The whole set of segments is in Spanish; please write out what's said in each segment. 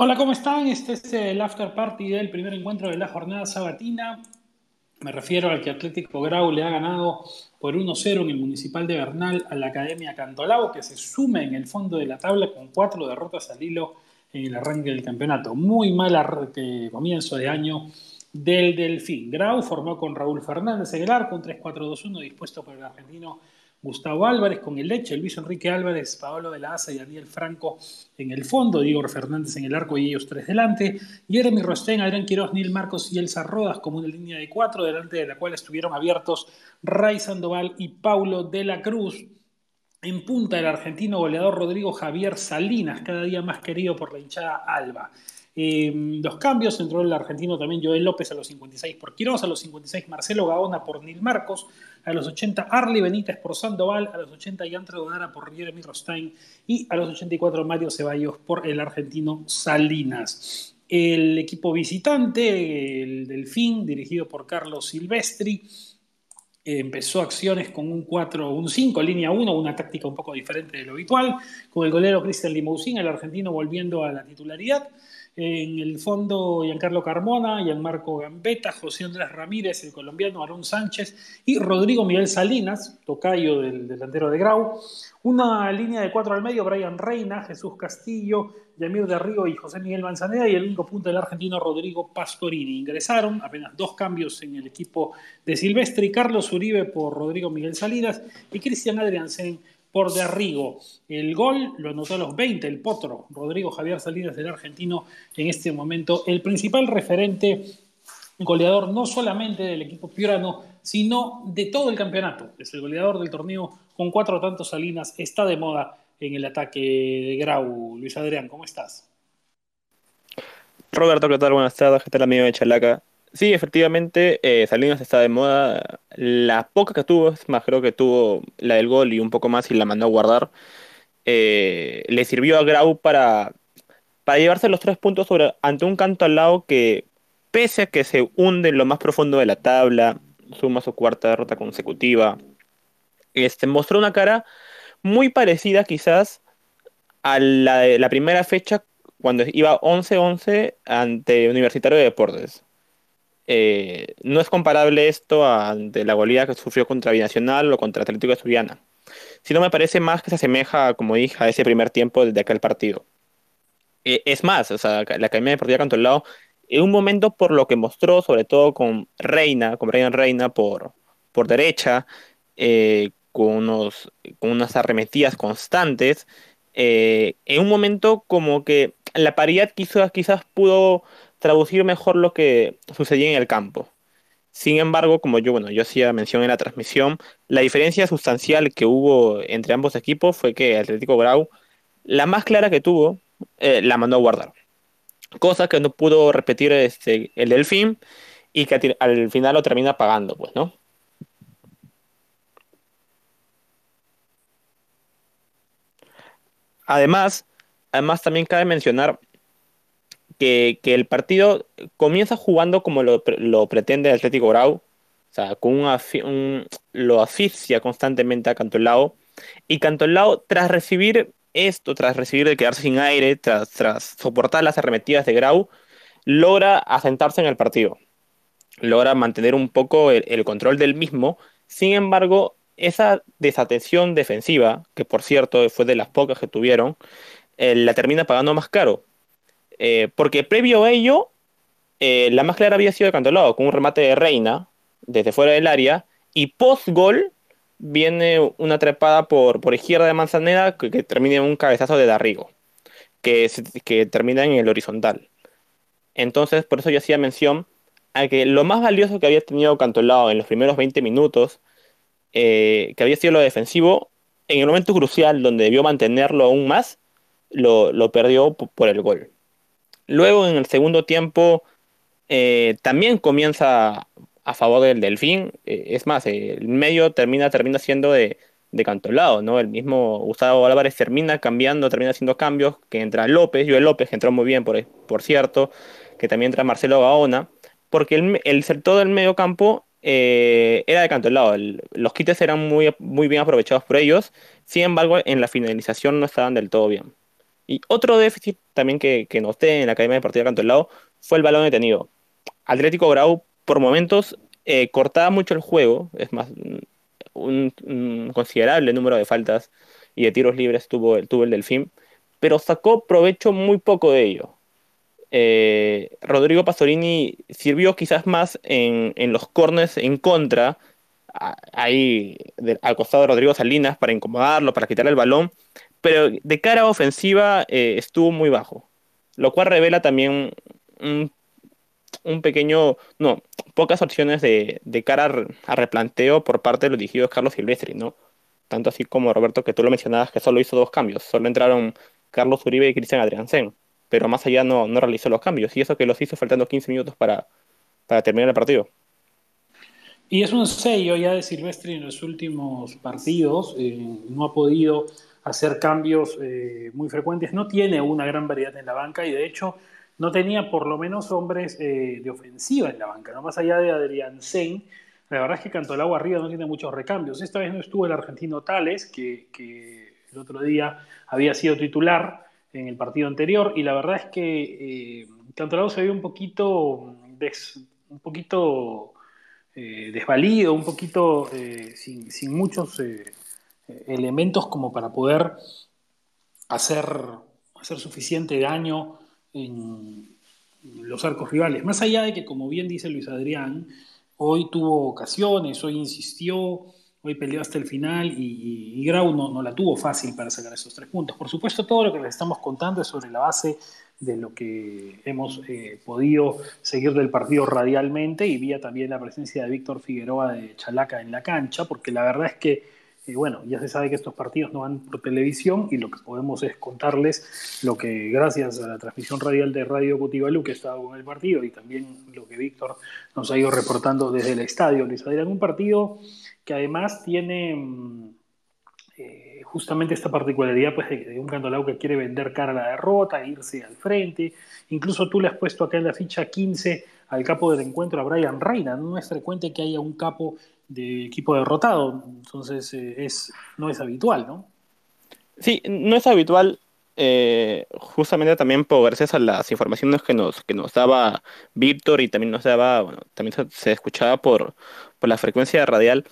Hola, ¿cómo están? Este es el after party del primer encuentro de la jornada sabatina. Me refiero al que Atlético Grau le ha ganado por 1-0 en el Municipal de Bernal a la Academia Cantolao, que se sume en el fondo de la tabla con cuatro derrotas al hilo en el arranque del campeonato. Muy mal comienzo de año del Delfín. Grau formó con Raúl Fernández arco, un 3-4-2-1 dispuesto por el argentino Gustavo Álvarez con el Leche, Luis Enrique Álvarez, Pablo de la Asa y Daniel Franco en el fondo, Igor Fernández en el arco y ellos tres delante, Jeremy Rostén, Adrián Quiroz, Nil Marcos y Elsa Rodas como una línea de cuatro, delante de la cual estuvieron abiertos Ray Sandoval y Paulo de la Cruz. En punta el argentino goleador Rodrigo Javier Salinas, cada día más querido por la hinchada Alba. Eh, los cambios, entró el argentino también Joel López a los 56 por Quiroz, a los 56 Marcelo Gaona por Nil Marcos, a los 80 Arli Benítez por Sandoval, a los 80 Yantre Donara por Jeremy Rostain y a los 84 Mario Ceballos por el argentino Salinas. El equipo visitante, el Delfín, dirigido por Carlos Silvestri, empezó acciones con un 4, un 5, línea 1, una táctica un poco diferente de lo habitual, con el golero Cristian Limousin, el argentino volviendo a la titularidad. En el fondo, Giancarlo Carmona, Gianmarco Gambetta, José Andrés Ramírez, el colombiano Aarón Sánchez y Rodrigo Miguel Salinas, tocayo del delantero de Grau. Una línea de cuatro al medio, Brian Reina, Jesús Castillo, Yamir de Río y José Miguel Manzaneda y el único punto del argentino Rodrigo Pastorini. Ingresaron apenas dos cambios en el equipo de Silvestre, Carlos Uribe por Rodrigo Miguel Salinas y Cristian Adriansen por de Arrigo. El gol lo anotó a los 20, el potro, Rodrigo Javier Salinas del argentino, en este momento el principal referente goleador no solamente del equipo piorano, sino de todo el campeonato. Es el goleador del torneo con cuatro tantos Salinas, está de moda en el ataque de Grau. Luis Adrián, ¿cómo estás? Roberto, ¿qué tal? Buenas tardes, ¿qué tal amigo de Chalaca? Sí, efectivamente, eh, Salinas está de moda. La poca que tuvo, es más, creo que tuvo la del gol y un poco más y la mandó a guardar. Eh, le sirvió a Grau para, para llevarse los tres puntos sobre, ante un canto al lado que, pese a que se hunde en lo más profundo de la tabla, suma su cuarta derrota consecutiva, este, mostró una cara muy parecida quizás a la de la primera fecha cuando iba 11-11 ante Universitario de Deportes. Eh, no es comparable esto ante la goleada que sufrió contra Binacional o contra Atlético de Suriana, sino me parece más que se asemeja, como dije, a ese primer tiempo de aquel partido. Eh, es más, o sea, la Academia Deportiva lado en un momento por lo que mostró, sobre todo con Reina, con Reina Reina por, por derecha, eh, con, unos, con unas arremetidas constantes, en un momento como que la paridad quizás, quizás pudo traducir mejor lo que sucedía en el campo. Sin embargo, como yo, bueno, yo hacía mención en la transmisión, la diferencia sustancial que hubo entre ambos equipos fue que Atlético Grau, la más clara que tuvo, eh, la mandó a guardar. Cosa que no pudo repetir este, el Delfín y que al final lo termina pagando, pues, ¿no? Además, además también cabe mencionar que, el partido comienza jugando como lo, pretende el Atlético Grau, o sea, con un, lo asfixia constantemente a Cantolao, y Cantolao, tras recibir esto, tras recibir de quedarse sin aire, tras, soportar las arremetidas de Grau, logra asentarse en el partido, logra mantener un poco el, control del mismo, sin embargo, esa desatención defensiva, que por cierto fue de las pocas que tuvieron, eh, la termina pagando más caro, eh, porque previo a ello, eh, la más clara había sido de Cantolao, con un remate de Reina desde fuera del área, y post-gol viene una trepada por, por izquierda de Manzaneda que, termina en un cabezazo de Darrigo, que, que termina en el horizontal. Entonces, por eso yo hacía mención a que lo más valioso que había tenido Cantolao en los primeros 20 minutos, eh, que había sido lo defensivo, en el momento crucial donde debió mantenerlo aún más, lo, lo perdió por el gol. Luego en el segundo tiempo eh, también comienza a favor del Delfín. Eh, es más, el medio termina, termina siendo de, de Cantolao, ¿no? El mismo Gustavo Álvarez termina cambiando, termina haciendo cambios, que entra López, Joel López, que entró muy bien, por, por cierto, que también entra Marcelo Gaona, porque el, el todo el medio campo eh, era de Cantolao. los quites eran muy, muy bien aprovechados por ellos, sin embargo, en la finalización no estaban del todo bien. Y otro déficit también que, que noté en la Academia Deportiva Cantolao fue el balón detenido. Atlético Grau por momentos eh, cortaba mucho el juego, es más, un, un, considerable número de faltas y de tiros libres tuvo, tuvo el Delfín, pero sacó provecho muy poco de ello. Eh, Rodrigo Pastorini sirvió quizás más en, en los corners en contra, ahí de, al costado de Rodrigo Salinas para incomodarlo, para quitarle el balón, pero de cara ofensiva eh, estuvo muy bajo, lo cual revela también un, un pequeño, no, pocas opciones de, de cara a replanteo por parte de los dirigidos Carlos Silvestri, ¿no? Tanto así como Roberto, que tú lo mencionabas, que solo hizo dos cambios, solo entraron Carlos Uribe y Cristian Adriansen pero más allá no, no realizó los cambios, y eso que los hizo faltando 15 minutos para, para terminar el partido. Y es un sello ya de Silvestri en los últimos partidos, eh, no ha podido hacer cambios eh, muy frecuentes, no tiene una gran variedad en la banca y de hecho no tenía por lo menos hombres eh, de ofensiva en la banca, ¿no? más allá de Adrián Sen, la verdad es que Cantolao arriba no tiene muchos recambios. Esta vez no estuvo el argentino Tales, que, el otro día había sido titular, en el partido anterior y la verdad es que eh, Cantolao se vio un poquito, un poquito eh, desvalido, un poquito sin, sin, muchos elementos como para poder hacer, hacer suficiente daño en los arcos rivales. Más allá de que, como bien dice Luis Adrián, hoy tuvo ocasiones, hoy insistió, Hoy peleó hasta el final y, Grau no, no, la tuvo fácil para sacar esos tres puntos. Por supuesto, todo lo que les estamos contando es sobre la base de lo que hemos eh, podido seguir del partido radialmente y vía también la presencia de Víctor Figueroa de Chalaca en la cancha, porque la verdad es que, eh, bueno, ya se sabe que estos partidos no van por televisión y lo que podemos es contarles lo que gracias a la transmisión radial de Radio Cotibalú que estaba con el partido y también lo que Víctor nos ha ido reportando desde el estadio. Les en un partido que además tiene mm, eh, justamente esta particularidad pues, de, de, un Cantolao que quiere vender cara a la derrota, irse al frente. Incluso tú le has puesto acá en la ficha 15 al capo del encuentro, a Brian Reina. No es frecuente que haya un capo de equipo derrotado, entonces eh, es, no es habitual, ¿no? Sí, no es habitual. Eh, justamente también por gracias a las informaciones que nos, que nos daba Víctor y también nos daba, bueno, también se, escuchaba por, por la frecuencia radial,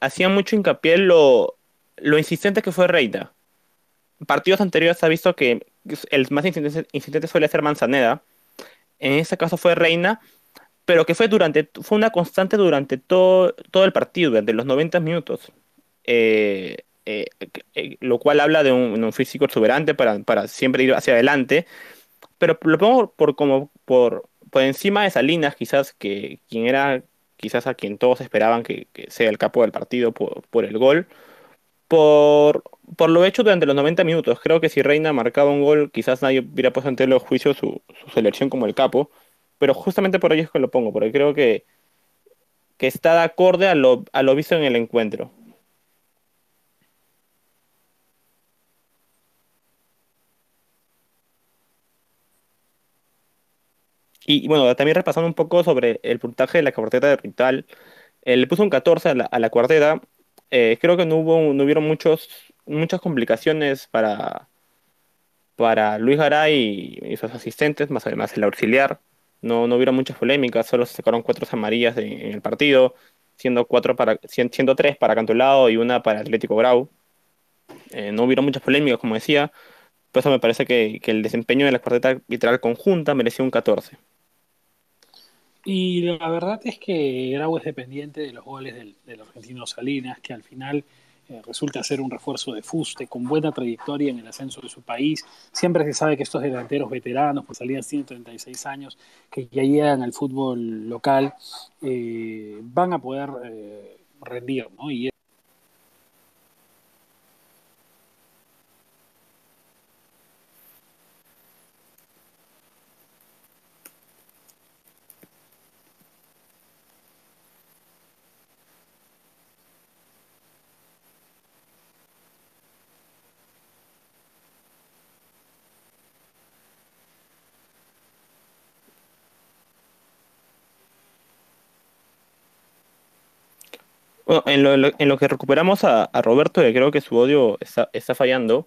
hacía mucho hincapié en lo, lo insistente que fue Reina. Partidos anteriores se ha visto que el más insistente, suele ser Manzaneda. En este caso fue Reina, pero que fue durante fue una constante durante todo, todo el partido, durante los 90 minutos. Eh, eh, eh, lo cual habla de un, físico exuberante para, para siempre ir hacia adelante. Pero lo pongo por, como por, por encima de Salinas, quizás, que quien era quizás a quien todos esperaban que, sea el capo del partido por el gol, por, por, lo hecho durante los 90 minutos. Creo que si Reina marcaba un gol, quizás nadie hubiera puesto ante los juicios su, su, selección como el capo, pero justamente por ello es que lo pongo, porque creo que, que está de acorde a lo, a lo visto en el encuentro. Y, bueno, también repasando un poco sobre el puntaje de la cuarteta de Rital, eh, le puso un 14 a la, a la cuarteta. Eh, creo que no hubo no hubieron muchos, muchas complicaciones para, para Luis Garay y, sus asistentes, más además el auxiliar. No, no hubieron muchas polémicas, solo se sacaron cuatro amarillas en, el partido, siendo, cuatro para, siendo tres para Cantolao y una para Atlético Grau. Eh, no hubieron muchas polémicas, como decía. Por eso me parece que, que el desempeño de la cuarteta arbitral conjunta mereció un 14. Y la verdad es que Grau es dependiente de los goles del, argentino Salinas, que al final eh, resulta ser un refuerzo de fuste, con buena trayectoria en el ascenso de su país. Siempre se sabe que estos delanteros veteranos, pues Salinas tiene 36 años, que ya llegan al fútbol local, eh, van a poder eh, rendir, ¿no? Bueno, en lo, en lo, que recuperamos a, a, Roberto, que creo que su odio está, está fallando,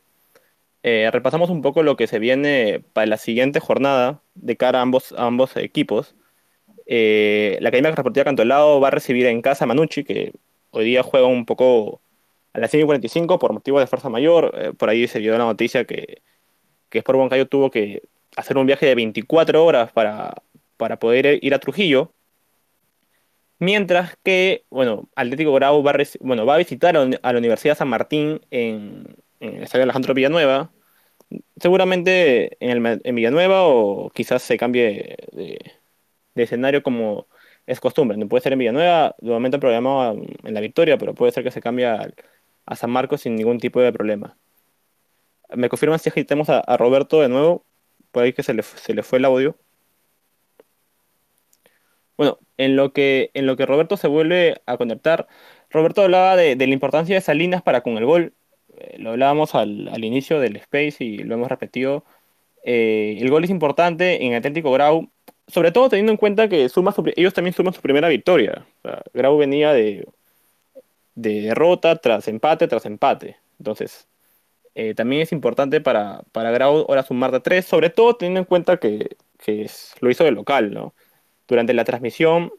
eh, repasamos un poco lo que se viene para la siguiente jornada de cara a ambos, ambos equipos. Eh, la Academia Deportiva Cantolao va a recibir en casa a Manucci, que hoy día juega un poco a las 5.45 por motivo de fuerza mayor. Eh, por ahí se dio la noticia que, que Sport Huancayo tuvo que hacer un viaje de 24 horas para, para poder ir a Trujillo. Mientras que, bueno, Atlético Grau va a, bueno, va a visitar a la Universidad San Martín en, en el estadio Alejandro Villanueva. Seguramente en, el, en Villanueva o quizás se cambie de, escenario como es costumbre. No puede ser en Villanueva, de momento programado en la Victoria, pero puede ser que se cambie a, San Marcos sin ningún tipo de problema. ¿Me confirman si agitemos a, a Roberto de nuevo? Por ahí que se le, se le fue el audio. Bueno, en lo que, en lo que Roberto se vuelve a conectar, Roberto hablaba de, la importancia de Salinas para con el gol. Eh, lo hablábamos al, inicio del Space y lo hemos repetido. Eh, el gol es importante en Atlético Grau, sobre todo teniendo en cuenta que suma ellos también suman su primera victoria. Grau venía de, de derrota tras empate tras empate. Entonces, eh, también es importante para, para Grau ahora sumar de tres, sobre todo teniendo en cuenta que, que lo hizo de local, ¿no? Durante la transmisión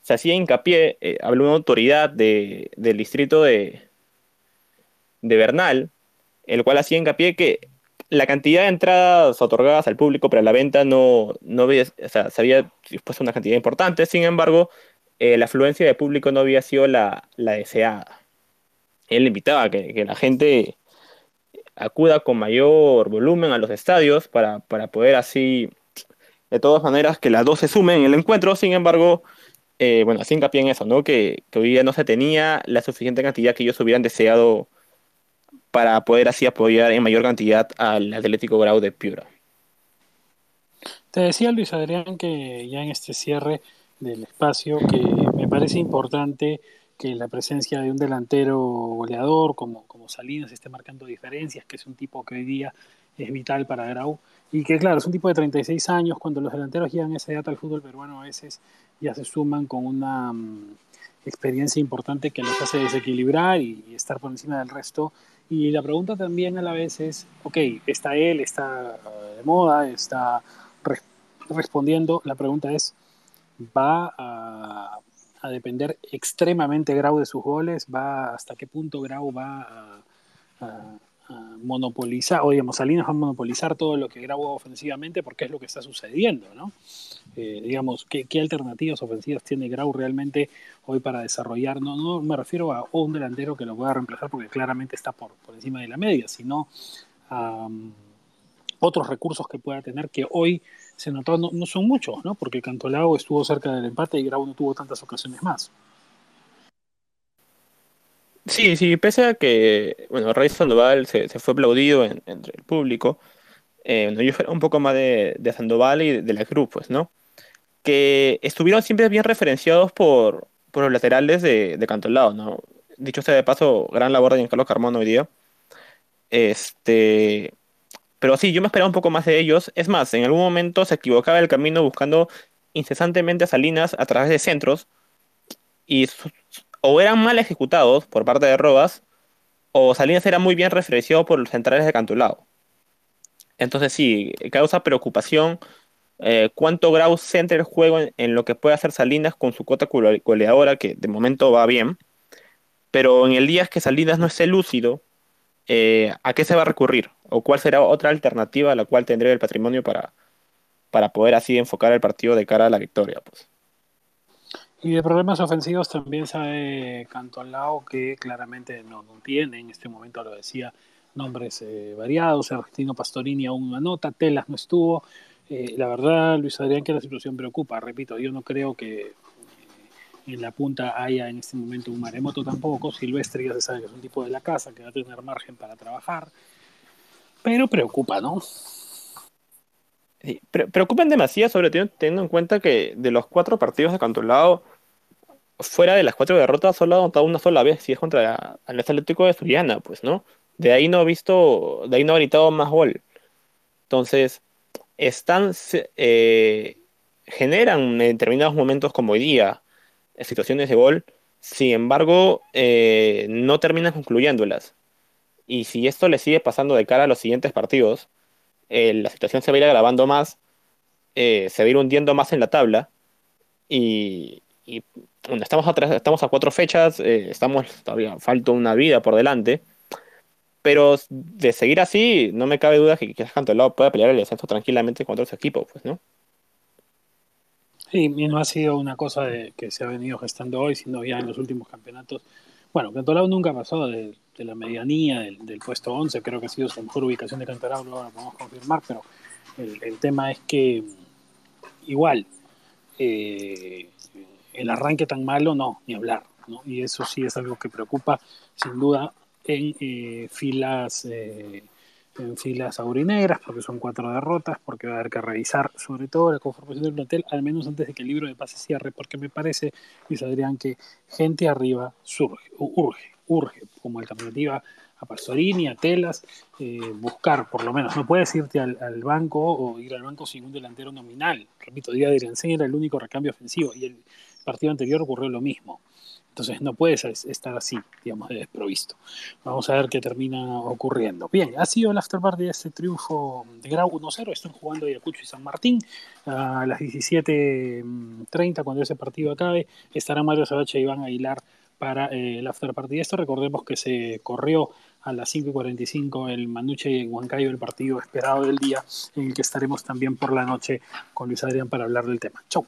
se hacía hincapié, eh, habló una autoridad del distrito de, de Bernal, el cual hacía hincapié que la cantidad de entradas otorgadas al público para la venta no, no había, o sea, se había dispuesto una cantidad importante, sin embargo, eh, la afluencia de público no había sido la, deseada. Él invitaba a que, que, la gente acuda con mayor volumen a los estadios para, para poder así de todas maneras que las dos se sumen en el encuentro, sin embargo, eh, bueno, así hincapié en eso, ¿no? Que, que, hoy día no se tenía la suficiente cantidad que ellos hubieran deseado para poder así apoyar en mayor cantidad al Atlético Grau de Piura. Te decía Luis Adrián que ya en este cierre del espacio que me parece importante que la presencia de un delantero goleador como, como Salinas esté marcando diferencias, que es un tipo que hoy día es vital para Grau. Y que claro, es un tipo de 36 años, cuando los delanteros llegan a esa edad al fútbol peruano a veces ya se suman con una mm, experiencia importante que los hace desequilibrar y, estar por encima del resto. Y la pregunta también a la vez es, ok, está él, está eh, de moda, está respondiendo, la pregunta es, ¿va a, a, depender extremadamente Grau de sus goles? ¿Va hasta qué punto Grau va a monopolizar, o digamos, Salinas va a monopolizar todo lo que grabó ofensivamente porque es lo que está sucediendo, ¿no? Eh, digamos, ¿qué, alternativas ofensivas tiene Grau realmente hoy para desarrollar? No, no me refiero a un delantero que lo pueda reemplazar porque claramente está por, por encima de la media, sino a otros recursos que pueda tener que hoy se notó no, no son muchos, ¿no? Porque Cantolao estuvo cerca del empate y Grau no tuvo tantas ocasiones más. Sí, sí, pese a que, bueno, Rey Sandoval se, fue aplaudido entre el público, eh, yo fuera un poco más de, Sandoval y de, la Cruz, pues, ¿no? Que estuvieron siempre bien referenciados por, por los laterales de, de Cantolao, ¿no? Dicho sea de paso, gran labor de Giancarlo Carmona hoy día. Este, pero sí, yo me esperaba un poco más de ellos. Es más, en algún momento se equivocaba el camino buscando incesantemente a Salinas a través de centros y o eran mal ejecutados por parte de Robas, o Salinas era muy bien referenciado por los centrales de Cantulao. Entonces sí, causa preocupación eh, cuánto Grau centra el juego en, lo que puede hacer Salinas con su cuota goleadora, que de momento va bien, pero en el día que Salinas no esté lúcido, eh, ¿a qué se va a recurrir? ¿O cuál será otra alternativa a la cual tendría el patrimonio para, para poder así enfocar el partido de cara a la victoria? Pues? Y de problemas ofensivos también sabe Cantolao que claramente no, tiene, en este momento lo decía, nombres eh, variados, Argentino Pastorini aún no anota, Telas no estuvo. Eh, la verdad, Luis Adrián, que la situación preocupa, repito, yo no creo que eh, en la punta haya en este momento un maremoto tampoco, Silvestre ya se sabe que es un tipo de la casa, que va a tener margen para trabajar, pero preocupa, ¿no? Sí, preocupan demasiado, sobre todo teniendo en cuenta que de los cuatro partidos de Cantolao, fuera de las cuatro derrotas, solo ha anotado una sola vez, si es contra el Atlético de Suriana, pues, ¿no? De ahí no ha visto, de ahí no ha gritado más gol. Entonces, están, eh, generan en determinados momentos como hoy día situaciones de gol, sin embargo, eh, no terminan concluyéndolas. Y si esto le sigue pasando de cara a los siguientes partidos, eh, la situación se va a ir agravando más, eh, se va a ir hundiendo más en la tabla. Y, y bueno, estamos, a estamos a cuatro fechas, eh, estamos todavía falta una vida por delante. Pero de seguir así, no me cabe duda que quizás Cantolao pueda pelear el descenso tranquilamente contra otros equipos, pues, ¿no? Sí, no ha sido una cosa que se ha venido gestando hoy, sino ya en los últimos campeonatos. Bueno, Cantolao nunca pasó de, de la medianía del, puesto 11, creo que ha sido su mejor ubicación de Cantolao, no lo podemos confirmar, pero el, tema es que igual, eh, el arranque tan malo, no, ni hablar, ¿no? Y eso sí es algo que preocupa, sin duda, en eh, filas eh, en filas aurinegras, porque son cuatro derrotas, porque va a haber que revisar sobre todo la conformación del plantel, al menos antes de que el libro de pase cierre, porque me parece, Luis Adrián, que gente arriba surge, urge, urge, como alternativa a Pastorini, a Telas, eh, buscar por lo menos, no puedes irte al, banco o ir al banco sin un delantero nominal. Repito, Díaz de era el único recambio ofensivo y partido anterior ocurrió lo mismo. Entonces no puedes estar así, digamos, de desprovisto. Vamos a ver qué termina ocurriendo. Bien, ha sido el after party de este triunfo de Grau 1-0. Están jugando Ayacucho y San Martín. A las 17.30, cuando ese partido acabe, estará Mario Sabache y Iván Aguilar para eh, el after party de esto. Recordemos que se corrió a las 5.45 el Manuche y Huancayo, el partido esperado del día, en el que estaremos también por la noche con Luis Adrián para hablar del tema. Chau.